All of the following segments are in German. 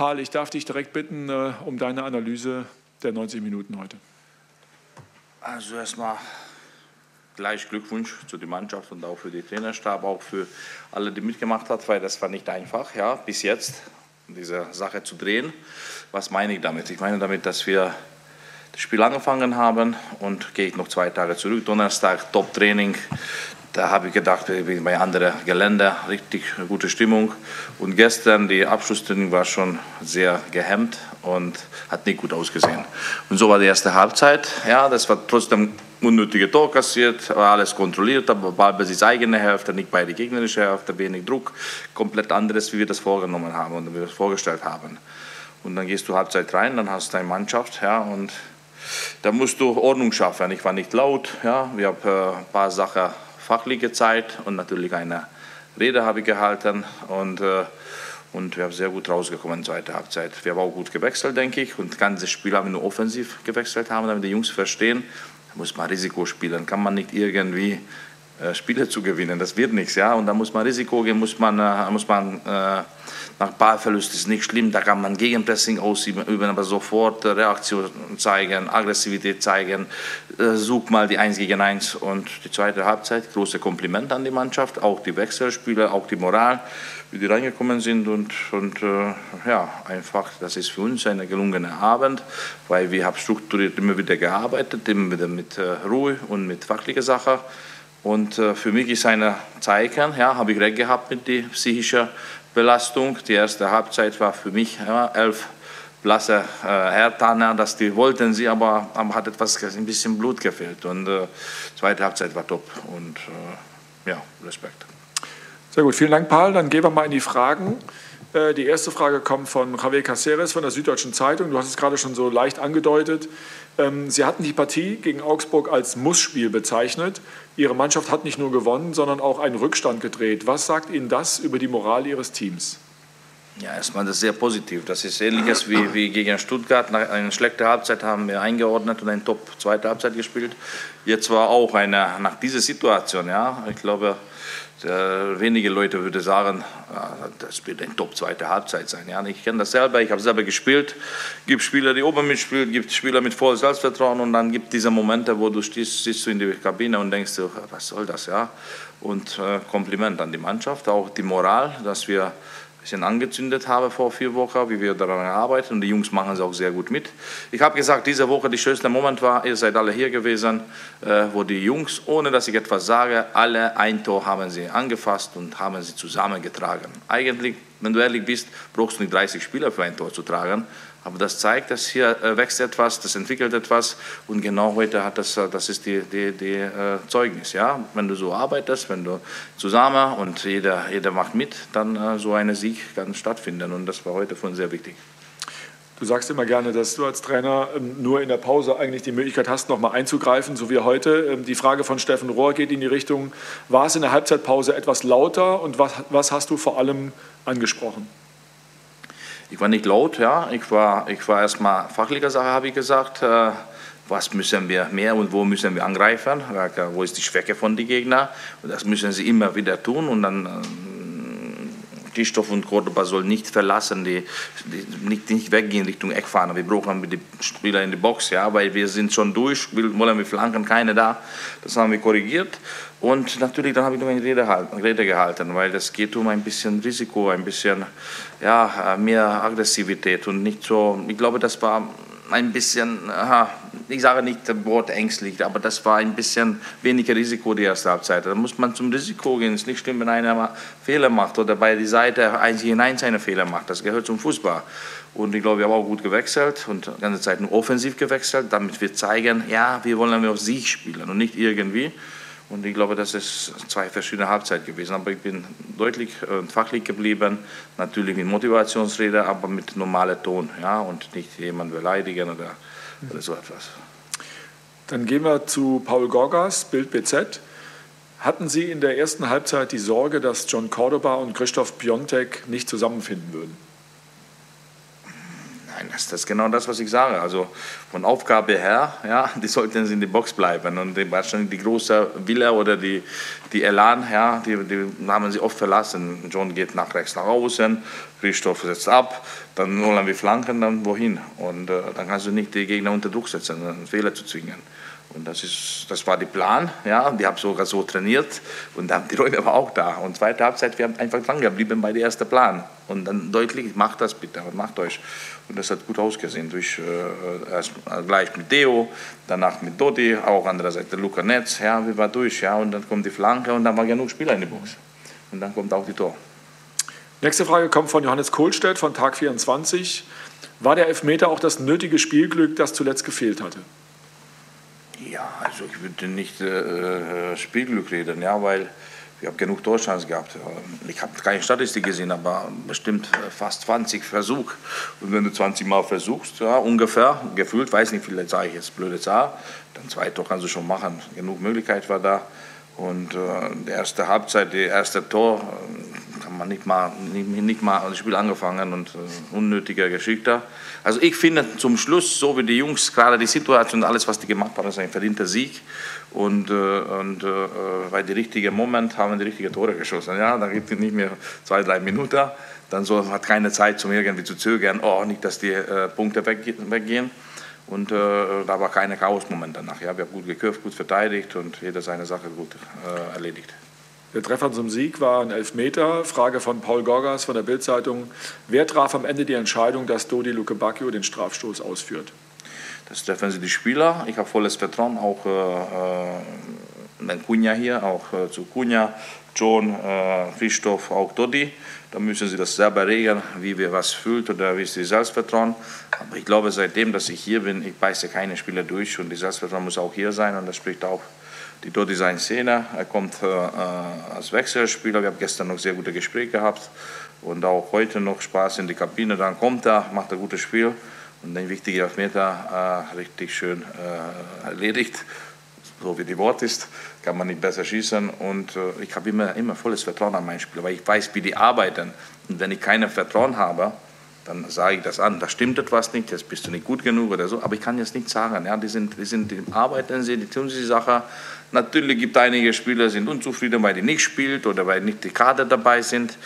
Paul, ich darf dich direkt bitten äh, um deine Analyse der 90 Minuten heute. Also erstmal gleich Glückwunsch zu der Mannschaft und auch für den Trainerstab, auch für alle, die mitgemacht haben, weil das war nicht einfach, ja, bis jetzt diese Sache zu drehen. Was meine ich damit? Ich meine damit, dass wir das Spiel angefangen haben und gehe ich noch zwei Tage zurück. Donnerstag Top-Training. Da habe ich gedacht, bei anderen Gelände richtig gute Stimmung. Und gestern die Abschlusstraining war schon sehr gehemmt und hat nicht gut ausgesehen. Und so war die erste Halbzeit. Ja, das war trotzdem unnötige Tor kassiert, war alles kontrolliert, aber Ballbesitz eigene Hälfte, nicht bei der gegnerischen Hälfte, wenig Druck, komplett anderes, wie wir das vorgenommen haben und wie wir das vorgestellt haben. Und dann gehst du Halbzeit rein, dann hast du deine Mannschaft, ja, und da musst du Ordnung schaffen. Ich war nicht laut, ja, wir haben äh, ein paar Sachen fachlich gezeigt und natürlich eine Rede habe ich gehalten und äh, und wir haben sehr gut rausgekommen in der zweiten Halbzeit. Wir haben auch gut gewechselt, denke ich. Und das ganze Spiel haben wir nur offensiv gewechselt haben, damit die Jungs verstehen, da muss man Risiko spielen. Kann man nicht irgendwie Spiele zu gewinnen. Das wird nichts, ja. Und da muss man Risiko gehen, muss man, äh, muss man äh, nach Ballverlust ist nicht schlimm, da kann man Gegenpressing ausüben, aber sofort Reaktion zeigen, Aggressivität zeigen, äh, such mal die 1 gegen 1 und die zweite Halbzeit, große Kompliment an die Mannschaft, auch die Wechselspieler, auch die Moral, wie die reingekommen sind und, und äh, ja, einfach, das ist für uns ein gelungener Abend, weil wir haben strukturiert immer wieder gearbeitet, immer wieder mit äh, Ruhe und mit fachlicher Sache und äh, für mich ist ein Zeichen, ja, habe ich recht gehabt mit der psychischen Belastung. Die erste Halbzeit war für mich ja, elf blasse äh, Hertaner, dass die wollten sie, aber, aber hat etwas ein bisschen Blut gefehlt. Und äh, zweite Halbzeit war top und äh, ja, Respekt. Sehr gut, vielen Dank, Paul. Dann gehen wir mal in die Fragen. Äh, die erste Frage kommt von Javier Caceres von der Süddeutschen Zeitung. Du hast es gerade schon so leicht angedeutet. Ähm, sie hatten die Partie gegen Augsburg als Mussspiel bezeichnet. Ihre Mannschaft hat nicht nur gewonnen, sondern auch einen Rückstand gedreht. Was sagt Ihnen das über die Moral Ihres Teams? Ja, erstmal das ist sehr positiv. Das ist ähnliches wie, wie gegen Stuttgart. Nach einer schlechten Halbzeit haben wir eingeordnet und eine Top-zweite Halbzeit gespielt. Jetzt war auch eine, nach dieser Situation, ja, ich glaube, wenige Leute würden sagen, das wird eine top-zweite Halbzeit sein. Ja, ich kenne das selber, ich habe selber gespielt. Es gibt Spieler, die oben mitspielen, gibt Spieler mit vollem Selbstvertrauen und dann gibt es diese Momente, wo du stehst, sitzt du in der Kabine und denkst, was soll das, ja? Und äh, Kompliment an die Mannschaft, auch die Moral, dass wir bisschen angezündet habe vor vier Wochen, wie wir daran arbeiten. Und die Jungs machen es auch sehr gut mit. Ich habe gesagt, diese Woche der schönste Moment war, ihr seid alle hier gewesen, äh, wo die Jungs, ohne dass ich etwas sage, alle ein Tor haben sie angefasst und haben sie zusammengetragen. Eigentlich, wenn du ehrlich bist, brauchst du nicht 30 Spieler für ein Tor zu tragen. Aber das zeigt, dass hier äh, wächst etwas, das entwickelt etwas und genau heute hat das, äh, das ist die, die, die äh, Zeugnis. Ja? Wenn du so arbeitest, wenn du zusammen und jeder, jeder macht mit, dann äh, so ein Sieg kann stattfinden und das war heute uns sehr wichtig. Du sagst immer gerne, dass du als Trainer ähm, nur in der Pause eigentlich die Möglichkeit hast, nochmal einzugreifen, so wie heute. Ähm, die Frage von Steffen Rohr geht in die Richtung, war es in der Halbzeitpause etwas lauter und was, was hast du vor allem angesprochen? Ich war nicht laut, ja. Ich war, ich war erstmal fachlicher Sache, habe ich gesagt. Äh, was müssen wir mehr und wo müssen wir angreifen? Wo ist die Schwäche von den? Und das müssen sie immer wieder tun und dann äh, Tischstoff und Cordoba soll nicht verlassen, die, die, nicht, nicht weggehen Richtung Eckfahne. Wir brauchen die Spieler in die Box, ja, weil wir sind schon durch, wollen wir flanken, keine da. Das haben wir korrigiert. Und natürlich, dann habe ich noch eine Rede, Rede gehalten, weil es geht um ein bisschen Risiko, ein bisschen ja, mehr Aggressivität und nicht so, ich glaube, das war ein bisschen, aha, ich sage nicht das Wort ängstlich, aber das war ein bisschen weniger Risiko die erste Halbzeit. Da muss man zum Risiko gehen. Es ist nicht schlimm, wenn einer Fehler macht oder bei der Seite eins hinein seine Fehler macht. Das gehört zum Fußball. Und ich glaube, wir haben auch gut gewechselt und die ganze Zeit nur offensiv gewechselt, damit wir zeigen, ja, wir wollen auf Sieg spielen und nicht irgendwie. Und ich glaube, das ist zwei verschiedene Halbzeiten gewesen. Aber ich bin deutlich und äh, fachlich geblieben, natürlich mit Motivationsrede, aber mit normalem Ton ja, und nicht jemanden beleidigen oder, oder so etwas. Dann gehen wir zu Paul Gorgas, Bild BZ. Hatten Sie in der ersten Halbzeit die Sorge, dass John Cordoba und Christoph Piontek nicht zusammenfinden würden? Nein, das ist genau das, was ich sage. Also von Aufgabe her, ja, die sollten in der Box bleiben. Und die, wahrscheinlich die große Wille oder die, die Elan, ja, die, die haben sie oft verlassen. John geht nach rechts nach außen, Christoph setzt ab, dann holen wir Flanken, dann wohin? Und äh, dann kannst du nicht die Gegner unter Druck setzen, einen Fehler zu zwingen. Und das, ist, das war der Plan. Ja. Die haben sogar so trainiert und dann die Räume war auch da. Und zweite Halbzeit, wir haben einfach dran geblieben bei der ersten Plan. Und dann deutlich, macht das bitte und macht euch. Und das hat gut ausgesehen. Durch, äh, erst gleich mit Deo, danach mit Dodi, auch an der Seite Luca Netz. Ja, wir waren durch. Ja, und dann kommt die Flanke und dann war genug Spieler in die Box. Und dann kommt auch die Tor. Nächste Frage kommt von Johannes Kohlstedt von Tag 24. War der Elfmeter auch das nötige Spielglück, das zuletzt gefehlt hatte? Ja, also ich würde nicht äh, Spielglück reden, ja, weil wir haben genug Torchancen gehabt. Ich habe keine Statistik gesehen, aber bestimmt fast 20 Versuche. Und wenn du 20 Mal versuchst, ja, ungefähr, gefühlt, weiß nicht, vielleicht sage ich jetzt blöde Zahl, dann zwei Tor kannst du schon machen. Genug Möglichkeit war da. Und äh, die erste Halbzeit, die erste Tor, kann man nicht mal, nicht, nicht mal das Spiel angefangen und äh, unnötiger Geschichte. Also ich finde zum Schluss, so wie die Jungs gerade die Situation, alles was die gemacht haben, ist ein verdienter Sieg. Und, äh, und äh, bei dem richtigen Moment haben die richtigen Tore geschossen. Ja, da gibt es nicht mehr zwei, drei Minuten. Dann so, hat keine Zeit, um irgendwie zu zögern, oh, nicht, dass die äh, Punkte weggehen. Und äh, da war kein Chaos-Moment danach. Ja, wir haben gut geköpft, gut verteidigt und jeder seine Sache gut äh, erledigt. Der Treffer zum Sieg war ein Elfmeter. Frage von Paul Gorgas von der Bildzeitung. Wer traf am Ende die Entscheidung, dass Dodi Luke Bacchio den Strafstoß ausführt? Das treffen sie die Spieler. Ich habe volles Vertrauen auch äh, äh, Cunha hier, auch äh, zu Cunha, John, äh, Christoph, auch Dodi. Da müssen sie das selber regeln, wie wir was fühlt oder wie ist die Selbstvertrauen. Aber ich glaube, seitdem, dass ich hier bin, ich beiße keine Spieler durch und die Selbstvertrauen muss auch hier sein und das spricht auch die Dodi sein Szene. Er kommt äh, äh, als Wechselspieler. Wir haben gestern noch sehr gute Gespräche gehabt und auch heute noch Spaß in die Kabine. Dann kommt er, macht ein gutes Spiel und den wichtigen Elfmeter äh, richtig schön äh, erledigt. So wie die Wort ist, kann man nicht besser schießen. Und äh, ich habe immer, immer volles Vertrauen an meinen Spieler, weil ich weiß, wie die arbeiten. Und wenn ich kein Vertrauen habe, dann sage ich das an, da stimmt etwas nicht, jetzt bist du nicht gut genug oder so, aber ich kann jetzt nicht sagen, ja, die sind, die sind, die arbeiten sie, die tun sie die Sache. Natürlich gibt es einige Spieler, die sind unzufrieden, weil die nicht spielt oder weil nicht die Kader dabei sind.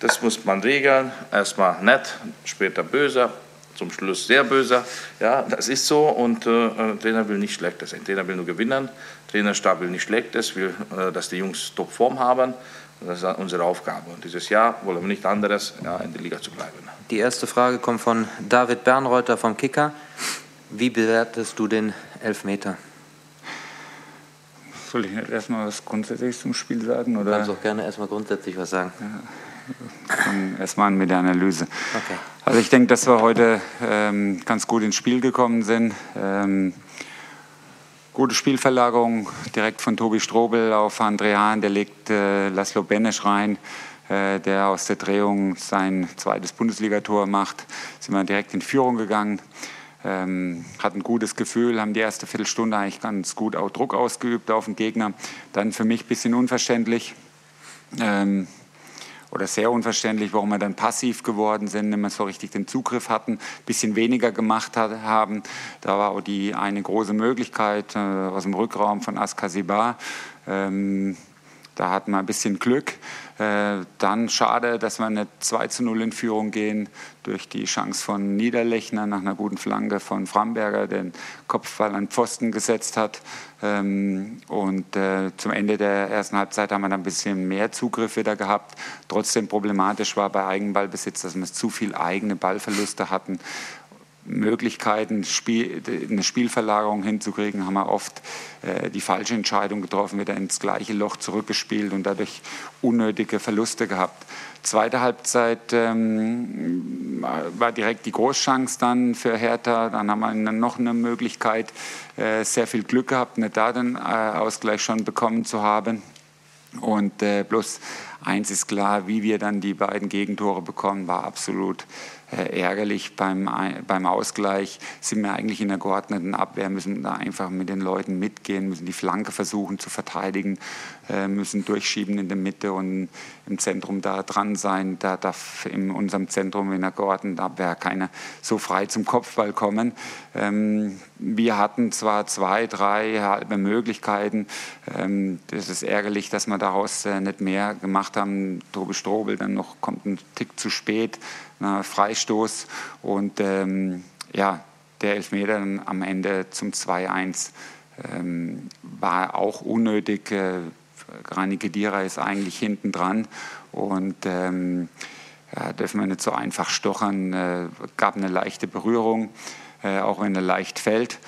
Das muss man regeln. Erstmal nett, später böse, zum Schluss sehr böse. Ja, das ist so und äh, äh Trainer will nicht Schlechtes. Ein Trainer will nur gewinnen. Trainerstab will nicht Schlechtes, will, äh, dass die Jungs Topform haben. Das ist unsere Aufgabe. Und dieses Jahr wollen wir nicht anderes, ja, in der Liga zu bleiben. Die erste Frage kommt von David Bernreuter vom Kicker. Wie bewertest du den Elfmeter? Soll ich nicht erstmal was grundsätzlich zum Spiel sagen? Oder? Du kannst auch gerne erstmal grundsätzlich was sagen. Ja, erstmal mit der Analyse. Okay. Also ich denke, dass wir heute ähm, ganz gut ins Spiel gekommen sind. Ähm, Gute Spielverlagerung direkt von Tobi Strobel auf André Hahn, der legt äh, Laszlo Benesch rein, äh, der aus der Drehung sein zweites Bundesligator macht. Sind wir direkt in Führung gegangen, ähm, hatten ein gutes Gefühl, haben die erste Viertelstunde eigentlich ganz gut auch Druck ausgeübt auf den Gegner. Dann für mich ein bisschen unverständlich. Ähm, oder sehr unverständlich, warum wir dann passiv geworden sind, nicht mehr so richtig den Zugriff hatten, ein bisschen weniger gemacht hat, haben. Da war auch die eine große Möglichkeit äh, aus dem Rückraum von Askasibar. Ähm, da hatten wir ein bisschen Glück. Äh, dann schade, dass wir eine 2 zu 0 in Führung gehen durch die Chance von Niederlechner nach einer guten Flanke von Framberger, den Kopfball an Pfosten gesetzt hat. Ähm, und äh, zum Ende der ersten Halbzeit haben wir dann ein bisschen mehr Zugriff wieder gehabt. Trotzdem problematisch war bei Eigenballbesitz, dass wir zu viel eigene Ballverluste hatten Möglichkeiten, eine Spielverlagerung hinzukriegen, haben wir oft äh, die falsche Entscheidung getroffen, wieder ins gleiche Loch zurückgespielt und dadurch unnötige Verluste gehabt. Zweite Halbzeit ähm, war direkt die Großchance dann für Hertha. Dann haben wir noch eine Möglichkeit, äh, sehr viel Glück gehabt, nicht da den äh, Ausgleich schon bekommen zu haben. Und äh, bloß eins ist klar, wie wir dann die beiden Gegentore bekommen, war absolut äh, ärgerlich. Beim, beim Ausgleich sind wir eigentlich in der geordneten Abwehr, müssen da einfach mit den Leuten mitgehen, müssen die Flanke versuchen zu verteidigen, äh, müssen durchschieben in der Mitte und im Zentrum da dran sein. Da darf in unserem Zentrum in der geordneten Abwehr keiner so frei zum Kopfball kommen. Wir hatten zwar zwei, drei halbe Möglichkeiten. Ähm, das ist ärgerlich, dass wir daraus äh, nicht mehr gemacht haben. Tobi Strobel dann noch kommt ein Tick zu spät, Freistoß und ähm, ja, der Elfmeter dann am Ende zum 2-1 ähm, war auch unnötig. Äh, Grani Kedira ist eigentlich hinten dran und ähm, ja, dürfen wir nicht so einfach stochern. Äh, gab eine leichte Berührung, auch wenn er leicht fällt.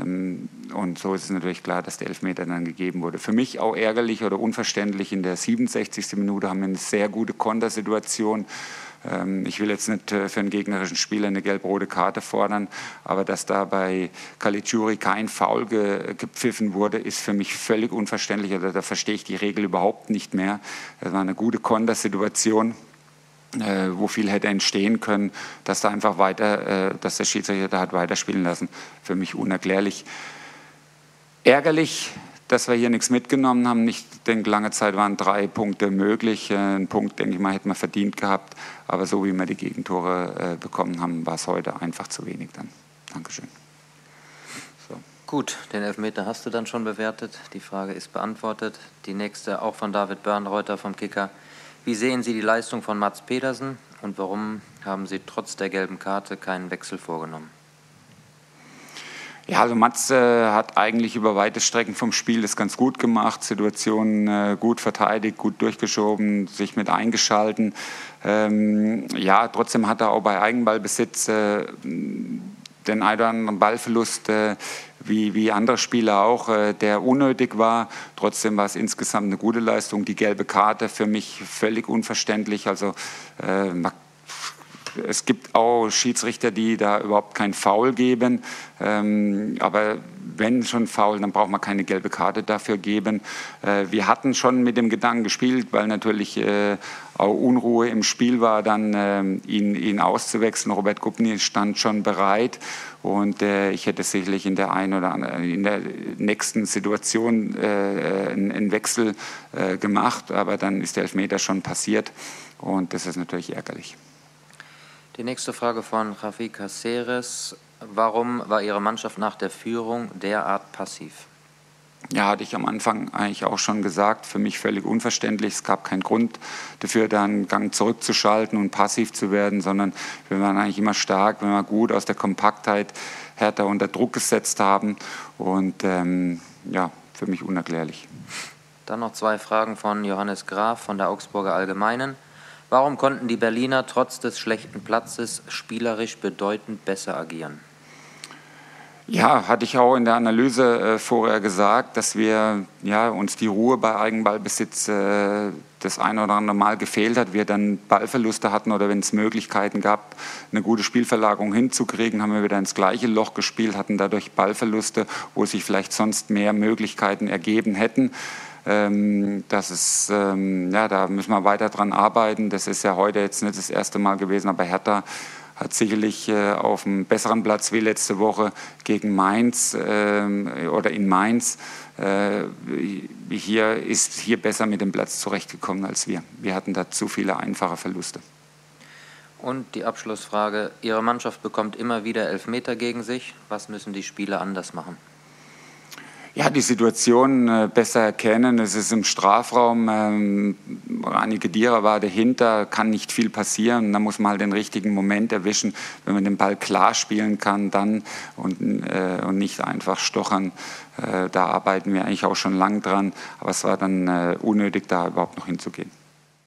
Ähm, und so ist es natürlich klar, dass der Elfmeter dann gegeben wurde. Für mich auch ärgerlich oder unverständlich. In der 67. Minute haben wir eine sehr gute Kontersituation. Ähm, ich will jetzt nicht äh, für einen gegnerischen Spieler eine gelb-rote Karte fordern, aber dass da bei Caligiuri kein Foul ge gepfiffen wurde, ist für mich völlig unverständlich. Da verstehe ich die Regel überhaupt nicht mehr. Das war eine gute Kontersituation. Äh, wo viel hätte entstehen können, dass da einfach weiter, äh, dass der Schiedsrichter da hat weiterspielen lassen. Für mich unerklärlich. Ärgerlich, dass wir hier nichts mitgenommen haben. Ich denke, lange Zeit waren drei Punkte möglich. Äh, ein Punkt, denke ich mal, hätten wir verdient gehabt. Aber so wie wir die Gegentore äh, bekommen haben, war es heute einfach zu wenig dann. Dankeschön. Gut, den Elfmeter hast du dann schon bewertet. Die Frage ist beantwortet. Die nächste auch von David Börnreuter vom Kicker. Wie sehen Sie die Leistung von Mats Pedersen und warum haben Sie trotz der gelben Karte keinen Wechsel vorgenommen? Ja, also Mats äh, hat eigentlich über weite Strecken vom Spiel das ganz gut gemacht, Situationen äh, gut verteidigt, gut durchgeschoben, sich mit eingeschalten. Ähm, ja, trotzdem hat er auch bei Eigenballbesitz äh, den einen oder anderen Ballverlust äh, wie, wie andere Spieler auch, äh, der unnötig war. Trotzdem war es insgesamt eine gute Leistung. Die gelbe Karte für mich völlig unverständlich. Also äh, es gibt auch Schiedsrichter, die da überhaupt kein Foul geben. Ähm, aber wenn schon faul, dann braucht man keine gelbe Karte dafür geben. Äh, wir hatten schon mit dem Gedanken gespielt, weil natürlich äh, auch Unruhe im Spiel war, dann äh, ihn, ihn auszuwechseln. Robert Gubny stand schon bereit und ich hätte sicherlich in der einen oder anderen, in der nächsten Situation einen Wechsel gemacht, aber dann ist der Elfmeter schon passiert und das ist natürlich ärgerlich. Die nächste Frage von Rafi Caceres. Warum war Ihre Mannschaft nach der Führung derart passiv? Ja, hatte ich am Anfang eigentlich auch schon gesagt, für mich völlig unverständlich. Es gab keinen Grund dafür, da einen Gang zurückzuschalten und passiv zu werden, sondern wir waren eigentlich immer stark, wenn wir gut aus der Kompaktheit härter unter Druck gesetzt haben. Und ähm, ja, für mich unerklärlich. Dann noch zwei Fragen von Johannes Graf von der Augsburger Allgemeinen. Warum konnten die Berliner trotz des schlechten Platzes spielerisch bedeutend besser agieren? Ja, hatte ich auch in der Analyse äh, vorher gesagt, dass wir ja, uns die Ruhe bei Eigenballbesitz äh, das ein oder andere Mal gefehlt hat, wir dann Ballverluste hatten oder wenn es Möglichkeiten gab, eine gute Spielverlagerung hinzukriegen, haben wir wieder ins gleiche Loch gespielt, hatten dadurch Ballverluste, wo sich vielleicht sonst mehr Möglichkeiten ergeben hätten. Ähm, das ist, ähm, ja, da müssen wir weiter dran arbeiten. Das ist ja heute jetzt nicht das erste Mal gewesen, aber Hertha hat sicherlich äh, auf einem besseren Platz wie letzte Woche gegen Mainz ähm, oder in Mainz. Äh, hier ist hier besser mit dem Platz zurechtgekommen als wir. Wir hatten da zu viele einfache Verluste. Und die Abschlussfrage: Ihre Mannschaft bekommt immer wieder Elfmeter gegen sich. Was müssen die Spieler anders machen? Ja, die Situation äh, besser erkennen. Es ist im Strafraum, ähm, Rani Gedira war dahinter, kann nicht viel passieren. Da muss man halt den richtigen Moment erwischen, wenn man den Ball klar spielen kann, dann und, äh, und nicht einfach stochern. Äh, da arbeiten wir eigentlich auch schon lang dran, aber es war dann unnötig, da überhaupt noch hinzugehen.